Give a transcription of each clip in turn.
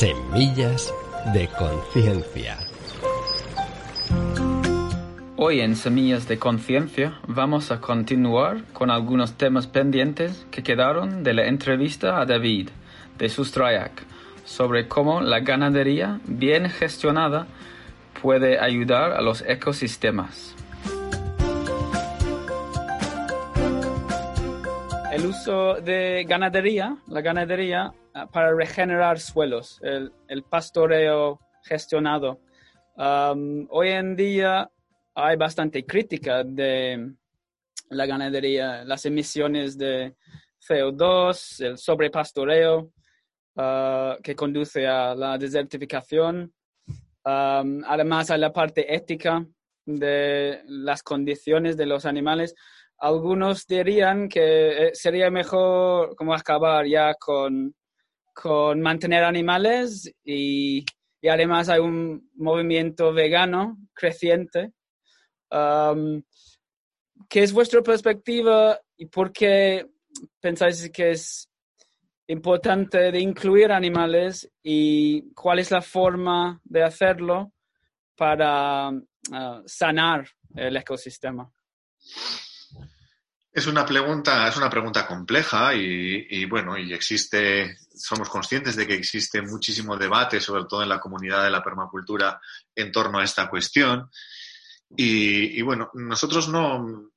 Semillas de Conciencia. Hoy en Semillas de Conciencia vamos a continuar con algunos temas pendientes que quedaron de la entrevista a David de Sustrayak sobre cómo la ganadería bien gestionada puede ayudar a los ecosistemas. El uso de ganadería, la ganadería para regenerar suelos, el, pastoreo gestionado. hoy en día hay bastante crítica de la ganadería, las emisiones de CO2, el sobrepastoreo uh, que conduce a la desertificación. Um, además, hay la parte ética de las condiciones de los animales. Algunos dirían que eh, sería mejor como acabar ya con, con mantener animales y, y además hay un movimiento vegano creciente ¿Qué es vuestra perspectiva y por qué pensáis que es importante incluir animales y cuál es la forma de hacerlo para ah, sanar el ecosistema? Es una pregunta, es una pregunta compleja y, y, bueno, y existe, somos conscientes de que existe muchísimo debate, sobre todo en la comunidad de la permacultura, en torno a esta cuestión. Y, bueno, nosotros no,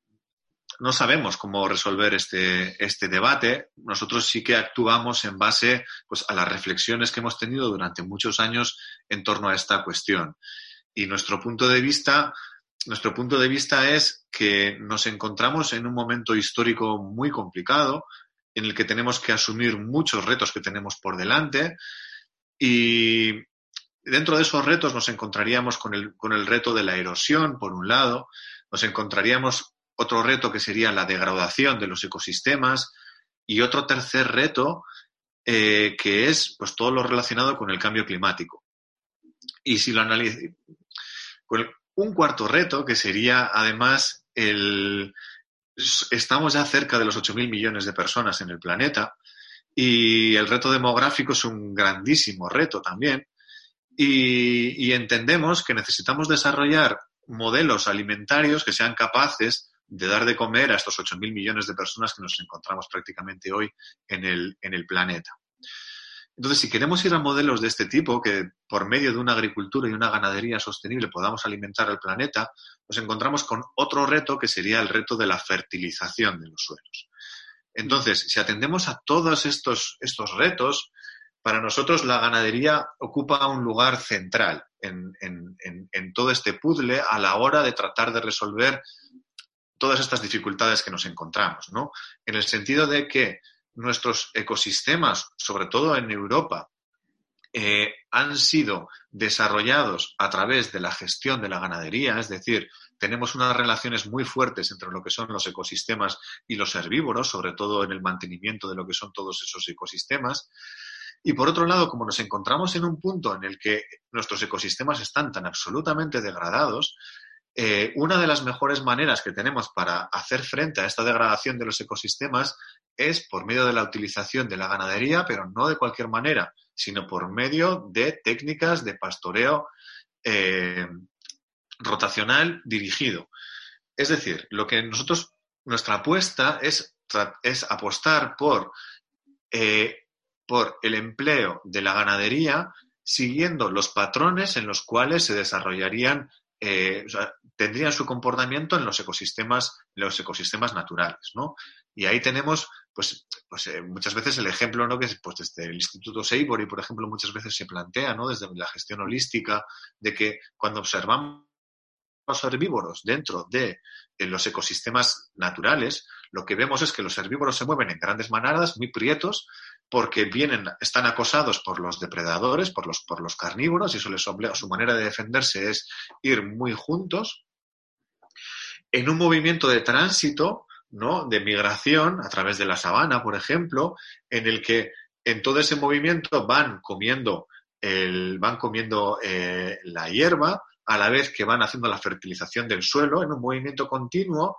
no sabemos cómo resolver este, este debate. Nosotros sí que actuamos en base pues, a las reflexiones que hemos tenido durante muchos años en torno a esta cuestión. Y nuestro punto de vista, nuestro punto de vista es que nos encontramos en un momento histórico muy complicado, en el que tenemos que asumir muchos retos que tenemos por delante. Y, dentro de esos retos nos encontraríamos con el, con el reto de la erosión, por un lado, nos encontraríamos otro reto que sería la degradación de los ecosistemas y otro tercer reto eh, que es pues todo lo relacionado con el cambio climático. Y si lo analizamos, un cuarto reto que sería además estamos ya cerca de los 8.000 millones de personas en el planeta y el reto demográfico es un grandísimo reto también y, entendemos que necesitamos desarrollar modelos alimentarios que sean capaces de dar de comer a estos 8.000 millones de personas que nos encontramos prácticamente hoy en el, en el planeta. Entonces, si queremos ir a modelos de este tipo, que por medio de una agricultura y una ganadería sostenible podamos alimentar al planeta, nos encontramos con otro reto que sería el reto de la fertilización de los suelos. Entonces, si atendemos a todos estos, estos retos, para nosotros la ganadería ocupa un lugar central en, todo este puzzle a la hora de tratar de resolver todas estas dificultades que nos encontramos, ¿no? En el sentido de que nuestros ecosistemas, sobre todo en Europa, eh, han sido desarrollados a través de la gestión de la ganadería, es decir, tenemos unas relaciones muy fuertes entre lo que son los ecosistemas y los herbívoros, sobre todo en el mantenimiento de lo que son todos esos ecosistemas. Y por otro lado, como nos encontramos en un punto en el que nuestros ecosistemas están tan absolutamente degradados, eh, una de las mejores maneras que tenemos para hacer frente a esta degradación de los ecosistemas es por medio de la utilización de la ganadería, pero no de cualquier manera, sino por medio de técnicas de pastoreo eh, rotacional dirigido. Es decir, lo que nosotros, nuestra apuesta es, es apostar por eh, por el empleo de la ganadería siguiendo los patrones en los cuales se desarrollarían, tendrían su comportamiento en los ecosistemas, los ecosistemas naturales, ¿no? Y ahí tenemos, pues, pues eh, muchas veces el ejemplo, ¿no? Que pues desde el Instituto Seibory, por ejemplo, muchas veces se plantea, ¿no? Desde la gestión holística, de que cuando observamos los herbívoros dentro de los ecosistemas naturales, lo que vemos es que los herbívoros se mueven en grandes manadas, muy prietos, porque vienen, están acosados por los depredadores, por los, por los carnívoros, y eso les su manera de defenderse es ir muy juntos, en un movimiento de tránsito, ¿no? de migración a través de la sabana, por ejemplo, en el que en todo ese movimiento van comiendo, el, van comiendo eh, la hierba, a la vez que van haciendo la fertilización del suelo, en un movimiento continuo.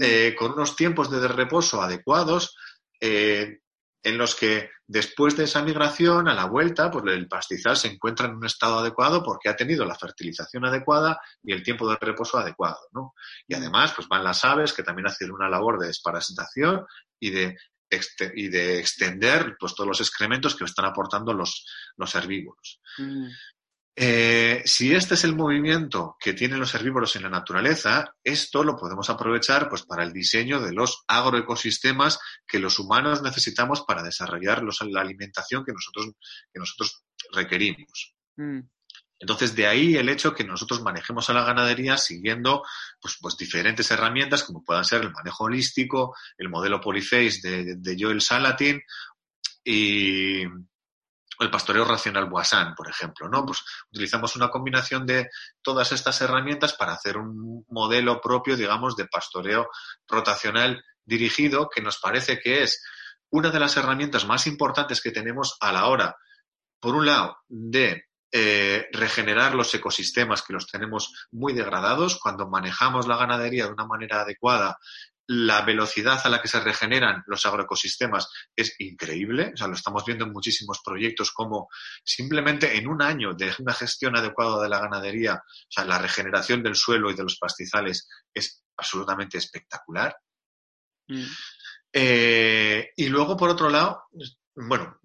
Eh, con unos tiempos de reposo adecuados, eh, en los que después de esa migración, a la vuelta, pues el pastizal se encuentra en un estado adecuado porque ha tenido la fertilización adecuada y el tiempo de reposo adecuado, ¿no? Y además, pues van las aves que también hacen una labor de desparasitación y de, y de extender pues, todos los excrementos que están aportando los, los herbívoros. Mm. Eh, si este es el movimiento que tienen los herbívoros en la naturaleza, esto lo podemos aprovechar pues, para el diseño de los agroecosistemas que los humanos necesitamos para desarrollar la alimentación que nosotros, que nosotros requerimos. Mm. Entonces, de ahí el hecho que nosotros manejemos a la ganadería siguiendo pues, pues diferentes herramientas, como puedan ser el manejo holístico, el modelo Polyface de, de Joel Salatin y, el pastoreo racional Boissan, por ejemplo, ¿no? Pues utilizamos una combinación de todas estas herramientas para hacer un modelo propio, digamos, de pastoreo rotacional dirigido, que nos parece que es una de las herramientas más importantes que tenemos a la hora, por un lado, de eh, regenerar los ecosistemas que los tenemos muy degradados. Cuando manejamos la ganadería de una manera adecuada la velocidad a la que se regeneran los agroecosistemas es increíble. O sea, lo estamos viendo en muchísimos proyectos como simplemente en un año de una gestión adecuada de la ganadería, o sea, la regeneración del suelo y de los pastizales es absolutamente espectacular. Mm. Eh, y luego, por otro lado, bueno,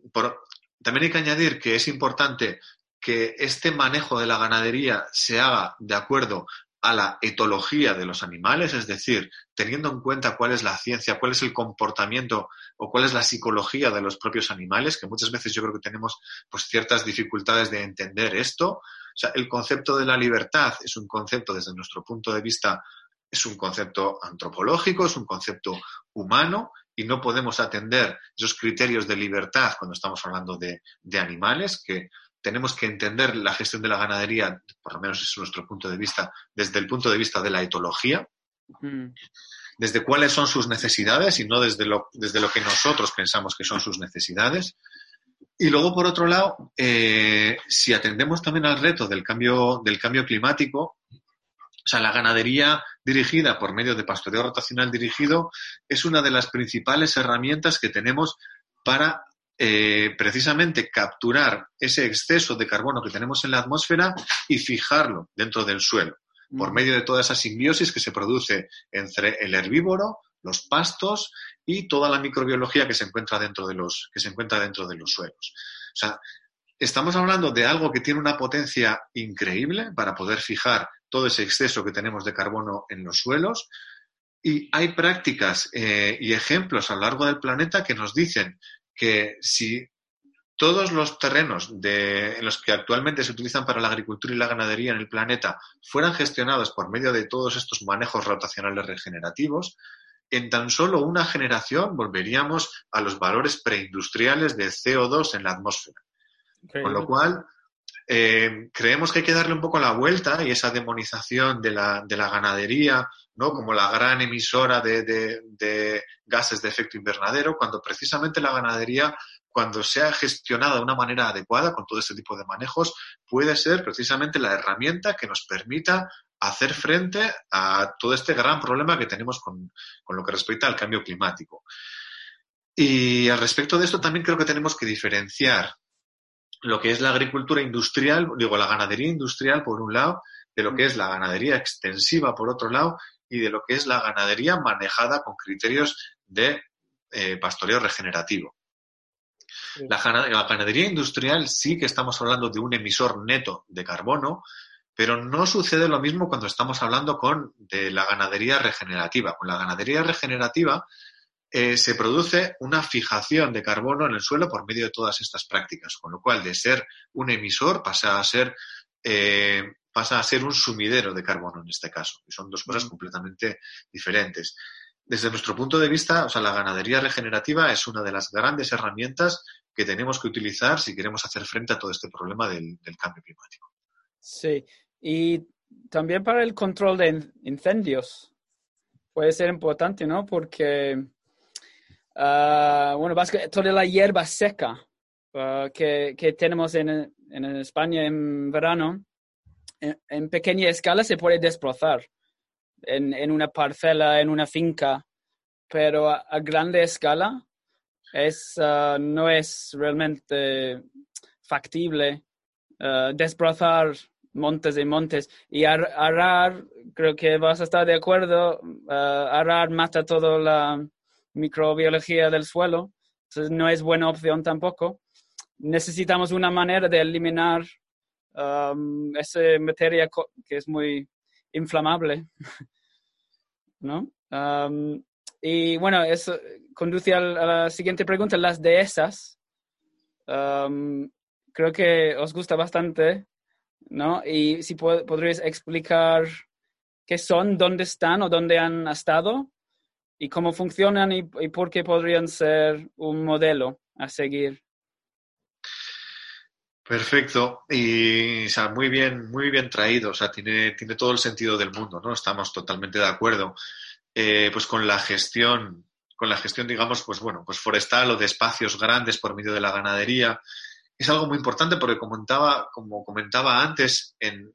también hay que añadir que es importante que este manejo de la ganadería se haga de acuerdo a la etología de los animales, es decir, teniendo en cuenta cuál es la ciencia, cuál es el comportamiento o cuál es la psicología de los propios animales, que muchas veces yo creo que tenemos pues ciertas dificultades de entender esto. O sea, el concepto de la libertad es un concepto desde nuestro punto de vista es un concepto antropológico, es un concepto humano y no podemos atender esos criterios de libertad cuando estamos hablando de, de animales que tenemos que entender la gestión de la ganadería, por lo menos es nuestro punto de vista, desde el punto de vista de la etología, Mm. desde cuáles son sus necesidades y no desde lo, desde lo que nosotros pensamos que son sus necesidades. Y luego, por otro lado, eh, si atendemos también al reto del cambio, del cambio climático, o sea, la ganadería dirigida por medio de pastoreo rotacional dirigido es una de las principales herramientas que tenemos para eh, precisamente capturar ese exceso de carbono que tenemos en la atmósfera y fijarlo dentro del suelo, por Mm. medio de toda esa simbiosis que se produce entre el herbívoro, los pastos y toda la microbiología que se encuentra dentro de los, que se encuentra dentro de los suelos. O sea, estamos hablando de algo que tiene una potencia increíble para poder fijar todo ese exceso que tenemos de carbono en los suelos. Y hay prácticas eh, y ejemplos a lo largo del planeta que nos dicen que si todos los terrenos de- en los que actualmente se utilizan para la agricultura y la ganadería en el planeta fueran gestionados por medio de todos estos manejos rotacionales regenerativos, en tan solo una generación volveríamos a los valores preindustriales de CO2 en la atmósfera. Con lo cual, eh, creemos que hay que darle un poco la vuelta y esa demonización de la, de la ganadería, ¿no? Como la gran emisora de, de- gases de efecto invernadero, cuando precisamente la ganadería, cuando sea gestionada de una manera adecuada, con todo este tipo de manejos, puede ser precisamente la herramienta que nos permita hacer frente a todo este gran problema que tenemos con, con lo que respecta al cambio climático. Y al respecto de esto también creo que tenemos que diferenciar lo que es la agricultura industrial, digo, la ganadería industrial por un lado, de lo que es la ganadería extensiva por otro lado, y de lo que es la ganadería manejada con criterios de eh, pastoreo regenerativo. Sí. La, la ganadería industrial sí que estamos hablando de un emisor neto de carbono, pero no sucede lo mismo cuando estamos hablando con de la ganadería regenerativa. Con la ganadería regenerativa eh, se produce una fijación de carbono en el suelo por medio de todas estas prácticas, con lo cual de ser un emisor pasa a ser eh, pasa a ser un sumidero de carbono en este caso. Y son dos cosas Mm. completamente diferentes. Desde nuestro punto de vista, o sea, la ganadería regenerativa es una de las grandes herramientas que tenemos que utilizar si queremos hacer frente a todo este problema del, del cambio climático. Sí, y también para el control de in- incendios puede ser importante, ¿no? Porque, ah, bueno, toda la hierba seca ah, que, que tenemos en, en España en verano, en, pequeña escala se puede desplazar en, en una parcela, en una finca, pero a, grande escala es, ah, no es realmente factible desbrozar montes y montes. Y arar, creo que vas a estar de acuerdo, arar mata toda la microbiología del suelo, entonces no es buena opción tampoco. Necesitamos una manera de eliminar esa materia que es muy inflamable, ¿no? y bueno, eso conduce a la siguiente pregunta, las dehesas. creo que os gusta bastante, ¿no? Y si podríais explicar qué son, dónde están o dónde han estado y cómo funcionan y, por qué podrían ser un modelo a seguir. Perfecto. Y o muy bien, muy bien traído. O sea, tiene, tiene todo el sentido del mundo, ¿no? Estamos totalmente de acuerdo. Eh, pues con la gestión, con la gestión, digamos, pues bueno, pues forestal o de espacios grandes por medio de la ganadería. Es algo muy importante porque comentaba, como comentaba antes, en,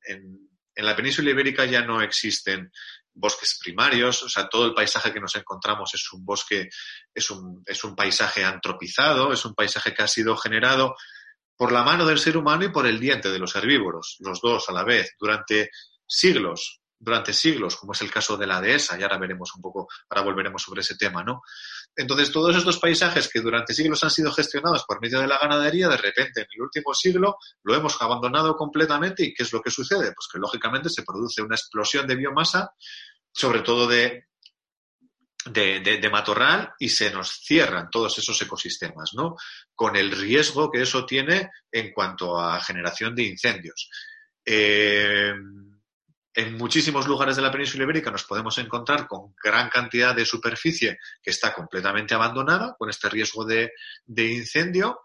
en la península ibérica ya no existen bosques primarios, o sea, todo el paisaje que nos encontramos es un bosque, es un, es un paisaje antropizado, es un paisaje que ha sido generado por la mano del ser humano y por el diente de los herbívoros, los dos a la vez, durante siglos, durante siglos, como es el caso de la dehesa, y ahora veremos un poco, ahora volveremos sobre ese tema, ¿no? Entonces, todos estos paisajes que durante siglos han sido gestionados por medio de la ganadería, de repente, en el último siglo, lo hemos abandonado completamente, ¿y qué es lo que sucede? Pues que, lógicamente, se produce una explosión de biomasa, sobre todo de, de, matorral y se nos cierran todos esos ecosistemas, ¿no? Con el riesgo que eso tiene en cuanto a generación de incendios. Eh, en muchísimos lugares de la península ibérica nos podemos encontrar con gran cantidad de superficie que está completamente abandonada, con este riesgo de, de incendio,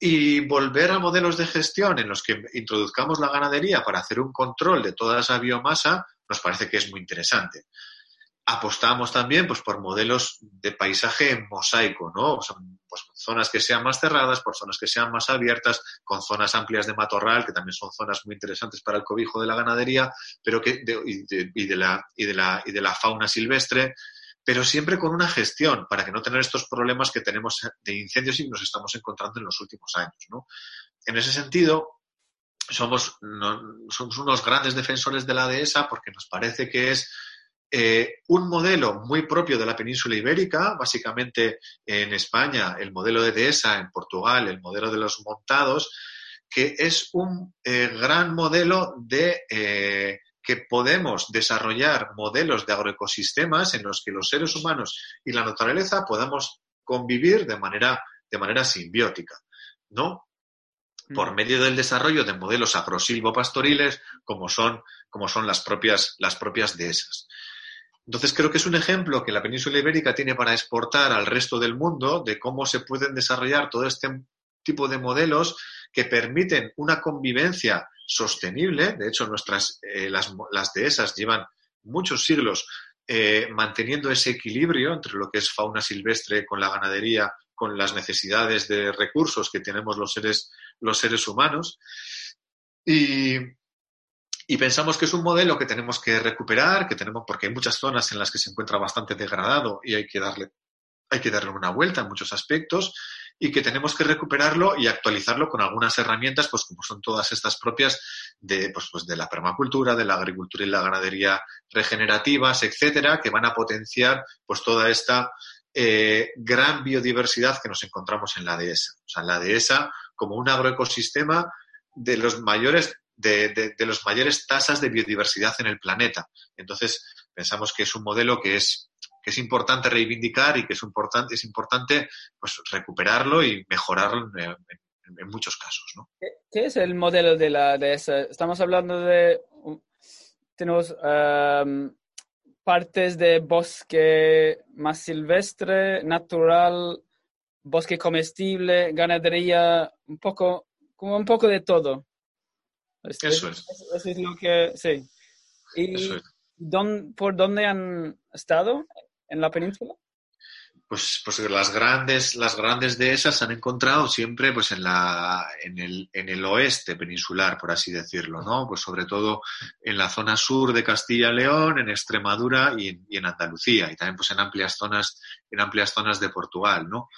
y volver a modelos de gestión en los que introduzcamos la ganadería para hacer un control de toda esa biomasa nos parece que es muy interesante apostamos también pues, por modelos de paisaje en mosaico, ¿no? pues, zonas que sean más cerradas, por zonas que sean más abiertas, con zonas amplias de matorral, que también son zonas muy interesantes para el cobijo de la ganadería, pero que y, de, la, y, de la, y de la fauna silvestre, pero siempre con una gestión para que no tener estos problemas que tenemos de incendios y nos estamos encontrando en los últimos años, ¿no? En ese sentido, somos, somos unos grandes defensores de la dehesa porque nos parece que es eh, un modelo muy propio de la península ibérica, básicamente en España el modelo de Dehesa, en Portugal el modelo de los montados, que es un eh, gran modelo de eh, que podemos desarrollar modelos de agroecosistemas en los que los seres humanos y la naturaleza podamos convivir de manera, de manera simbiótica, ¿no? Por mm. medio del desarrollo de modelos agrosilvopastoriles como son, como son las propias, las propias dehesas. Entonces creo que es un ejemplo que la península ibérica tiene para exportar al resto del mundo de cómo se pueden desarrollar todo este tipo de modelos que permiten una convivencia sostenible. De hecho, nuestras, eh, las, las, dehesas llevan muchos siglos eh, manteniendo ese equilibrio entre lo que es fauna silvestre con la ganadería, con las necesidades de recursos que tenemos los seres, los seres humanos. Y, pensamos que es un modelo que tenemos que recuperar, que tenemos, porque hay muchas zonas en las que se encuentra bastante degradado y hay que darle, hay que darle una vuelta en muchos aspectos y que tenemos que recuperarlo y actualizarlo con algunas herramientas, pues como son todas estas propias de, pues, pues de la permacultura, de la agricultura y la ganadería regenerativas, etcétera, que van a potenciar pues toda esta eh, gran biodiversidad que nos encontramos en la dehesa. O sea, la dehesa como un agroecosistema de los mayores de, de, las mayores tasas de biodiversidad en el planeta. Entonces, pensamos que es un modelo que es, que es importante reivindicar y que es importante, es importante pues, recuperarlo y mejorarlo en, muchos casos. ¿no? ¿Qué es el modelo de la de esa? Estamos hablando de tenemos um, partes de bosque más silvestre, natural, bosque comestible, ganadería, un poco, como un poco de todo. Eso es. Eso es lo que, sí. ¿Y por dónde han estado en la península? Pues, pues las grandes, las grandes de esas se han encontrado siempre pues en la, en el, en el oeste peninsular, por así decirlo, ¿no? Pues sobre todo en la zona sur de Castilla y León, en Extremadura y en, Andalucía, y también pues en amplias zonas, en amplias zonas de Portugal, ¿no?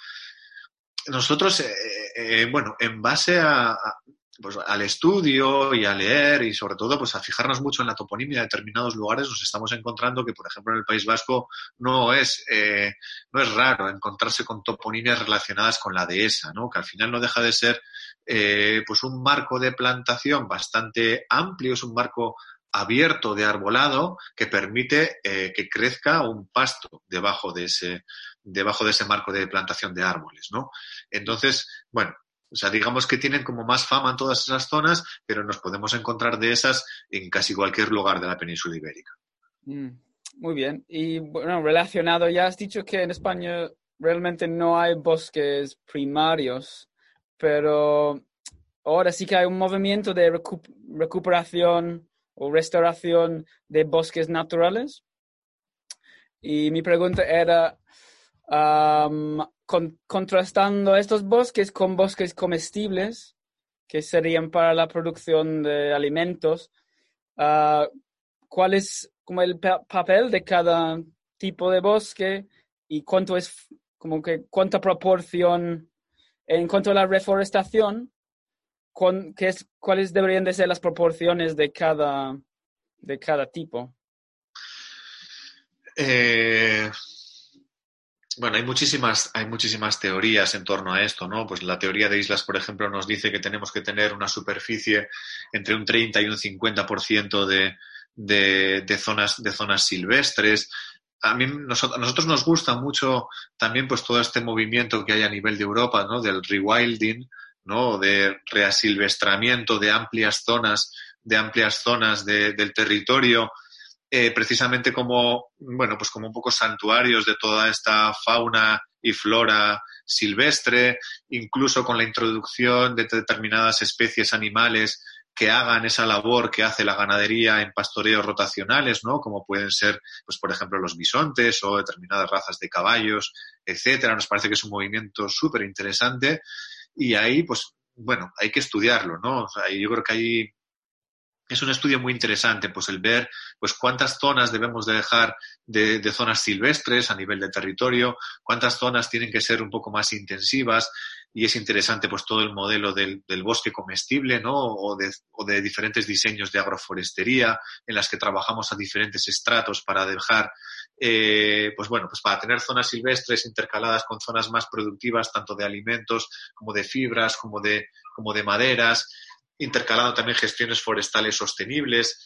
nosotros, eh, eh, bueno, en base a, pues, al estudio y a leer y sobre todo pues a fijarnos mucho en la toponimia de determinados lugares, nos estamos encontrando que, por ejemplo, en el País Vasco no es, eh, no es raro encontrarse con toponimias relacionadas con la dehesa, ¿no? que al final no deja de ser eh, pues un marco de plantación bastante amplio, es un marco abierto de arbolado que permite eh, que crezca un pasto debajo de ese debajo de ese marco de plantación de árboles, ¿no? Entonces, bueno, o sea, digamos que tienen como más fama en todas esas zonas, pero nos podemos encontrar de esas en casi cualquier lugar de la península ibérica. Mm, muy bien. Y bueno, relacionado, ya has dicho que en España realmente no hay bosques primarios, pero ahora sí que hay un movimiento de recuperación o restauración de bosques naturales. Y mi pregunta era, contrastando estos bosques con bosques comestibles, que serían para la producción de alimentos, uh, ¿cuál es como el papel de cada tipo de bosque y cuánto es, como que cuánta proporción en cuanto a la reforestación, qué es, cuáles deberían de ser las proporciones de cada, de cada tipo? Eh, bueno, hay muchísimas, hay muchísimas teorías en torno a esto, ¿no? Pues la teoría de islas, por ejemplo, nos dice que tenemos que tener una superficie entre un 30 y un 50% de, de, de, zonas, de zonas silvestres. A, mí, nosotros, a nosotros nos gusta mucho también pues todo este movimiento que hay a nivel de Europa, ¿no? Del rewilding, ¿no? De reasilvestramiento de amplias zonas, de amplias zonas de, del territorio eh, precisamente como, bueno, pues como un poco santuarios de toda esta fauna y flora silvestre, incluso con la introducción de determinadas especies animales que hagan esa labor que hace la ganadería en pastoreos rotacionales, ¿no? Como pueden ser, pues, por ejemplo, los bisontes o determinadas razas de caballos, etcétera. Nos parece que es un movimiento súper interesante y ahí, pues, bueno, hay que estudiarlo, ¿no? O yo creo que hay es un estudio muy interesante, pues el ver pues cuántas zonas debemos de dejar de, zonas silvestres a nivel de territorio, cuántas zonas tienen que ser un poco más intensivas y es interesante pues todo el modelo del, bosque comestible, ¿no? O de, o de, diferentes diseños de agroforestería en las que trabajamos a diferentes estratos para dejar, eh, pues bueno, pues para tener zonas silvestres intercaladas con zonas más productivas, tanto de alimentos como de fibras, como de, como de maderas intercalando también gestiones forestales sostenibles.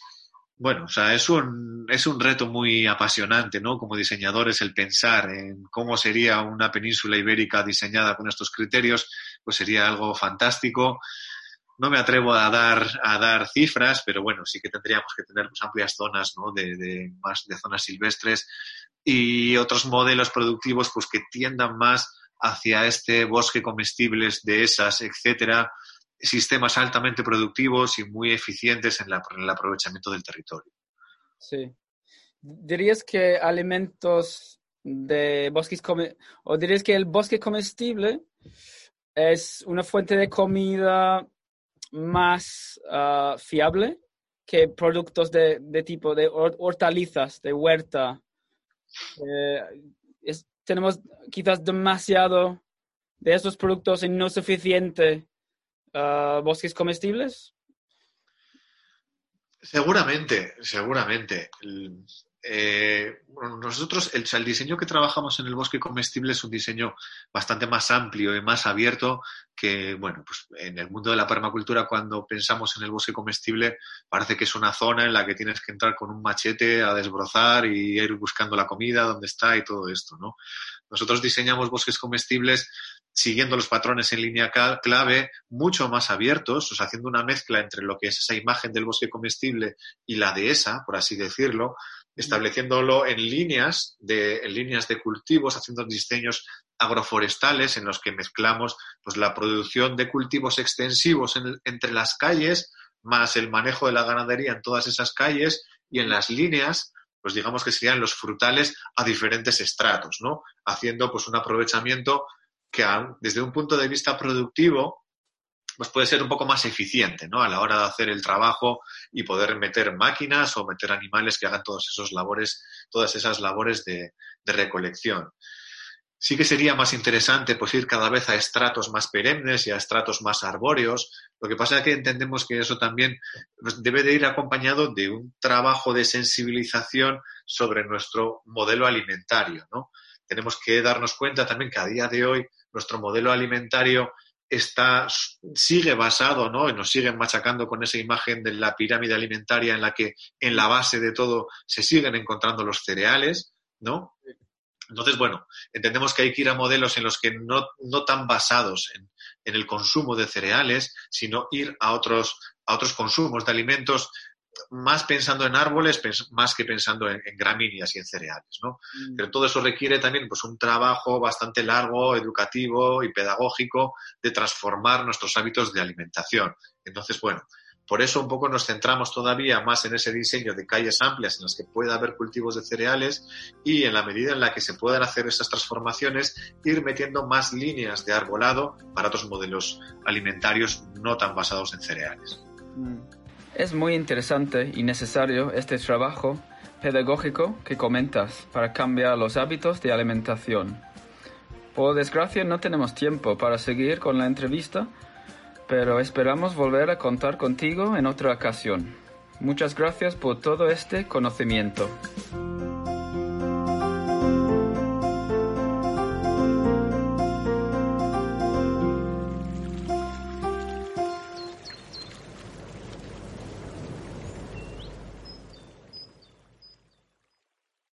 Bueno, o sea, es un, es un reto muy apasionante, ¿no? Como diseñadores, el pensar en cómo sería una península ibérica diseñada con estos criterios, pues sería algo fantástico. No me atrevo a dar, a dar cifras, pero bueno, sí que tendríamos que tener pues, amplias zonas, ¿no? De, de, más de zonas silvestres y otros modelos productivos, pues que tiendan más hacia este bosque comestibles de esas, etcétera, sistemas altamente productivos y muy eficientes en, la, el aprovechamiento del territorio. Sí. ¿Dirías que alimentos de bosques o dirías que el bosque comestible es una fuente de comida más uh, fiable que productos de, tipo de hortalizas, de huerta? Eh, tenemos quizás demasiado de esos productos y no suficiente uh, bosques comestibles? Seguramente, seguramente. Eh, nosotros, el, el, diseño que trabajamos en el bosque comestible es un diseño bastante más amplio y más abierto que, bueno, pues en el mundo de la permacultura, cuando pensamos en el bosque comestible, parece que es una zona en la que tienes que entrar con un machete a desbrozar y ir buscando la comida, dónde está y todo esto, ¿no? Nosotros diseñamos bosques comestibles siguiendo los patrones en línea clave, mucho más abiertos, o haciendo una mezcla entre lo que es esa imagen del bosque comestible y la de esa, por así decirlo, estableciéndolo en líneas de, en líneas de cultivos, haciendo diseños agroforestales en los que mezclamos pues, la producción de cultivos extensivos en, entre las calles, más el manejo de la ganadería en todas esas calles y en las líneas pues digamos que serían los frutales a diferentes estratos, ¿no? Haciendo pues un aprovechamiento desde un punto de vista productivo pues puede ser un poco más eficiente ¿no? a la hora de hacer el trabajo y poder meter máquinas o meter animales que hagan todas esos labores, todas esas labores de, recolección. Sí que sería más interesante pues, ir cada vez a estratos más perennes y a estratos más arbóreos. Lo que pasa es que entendemos que eso también pues, debe de ir acompañado de un trabajo de sensibilización sobre nuestro modelo alimentario. Tenemos que darnos cuenta también que a día de hoy nuestro modelo alimentario está, sigue basado, ¿no? Y nos siguen machacando con esa imagen de la pirámide alimentaria en la que en la base de todo se siguen encontrando los cereales, ¿no? Entonces, bueno, entendemos que hay que ir a modelos en los que no, no tan basados en, el consumo de cereales, sino ir a otros, a otros consumos de alimentos más pensando en árboles, más que pensando en, en gramíneas y en cereales, ¿no? Mm. Pero todo eso requiere también pues, un trabajo bastante largo, educativo y pedagógico de transformar nuestros hábitos de alimentación. Entonces, bueno, por eso un poco nos centramos todavía más en ese diseño de calles amplias en las que pueda haber cultivos de cereales y en la medida en la que se puedan hacer esas transformaciones, ir metiendo más líneas de arbolado para otros modelos alimentarios no tan basados en cereales. Mm. Es muy interesante y necesario este trabajo pedagógico que comentas para cambiar los hábitos de alimentación. Por desgracia no tenemos tiempo para seguir con la entrevista, pero esperamos volver a contar contigo en otra ocasión. Muchas gracias por todo este conocimiento.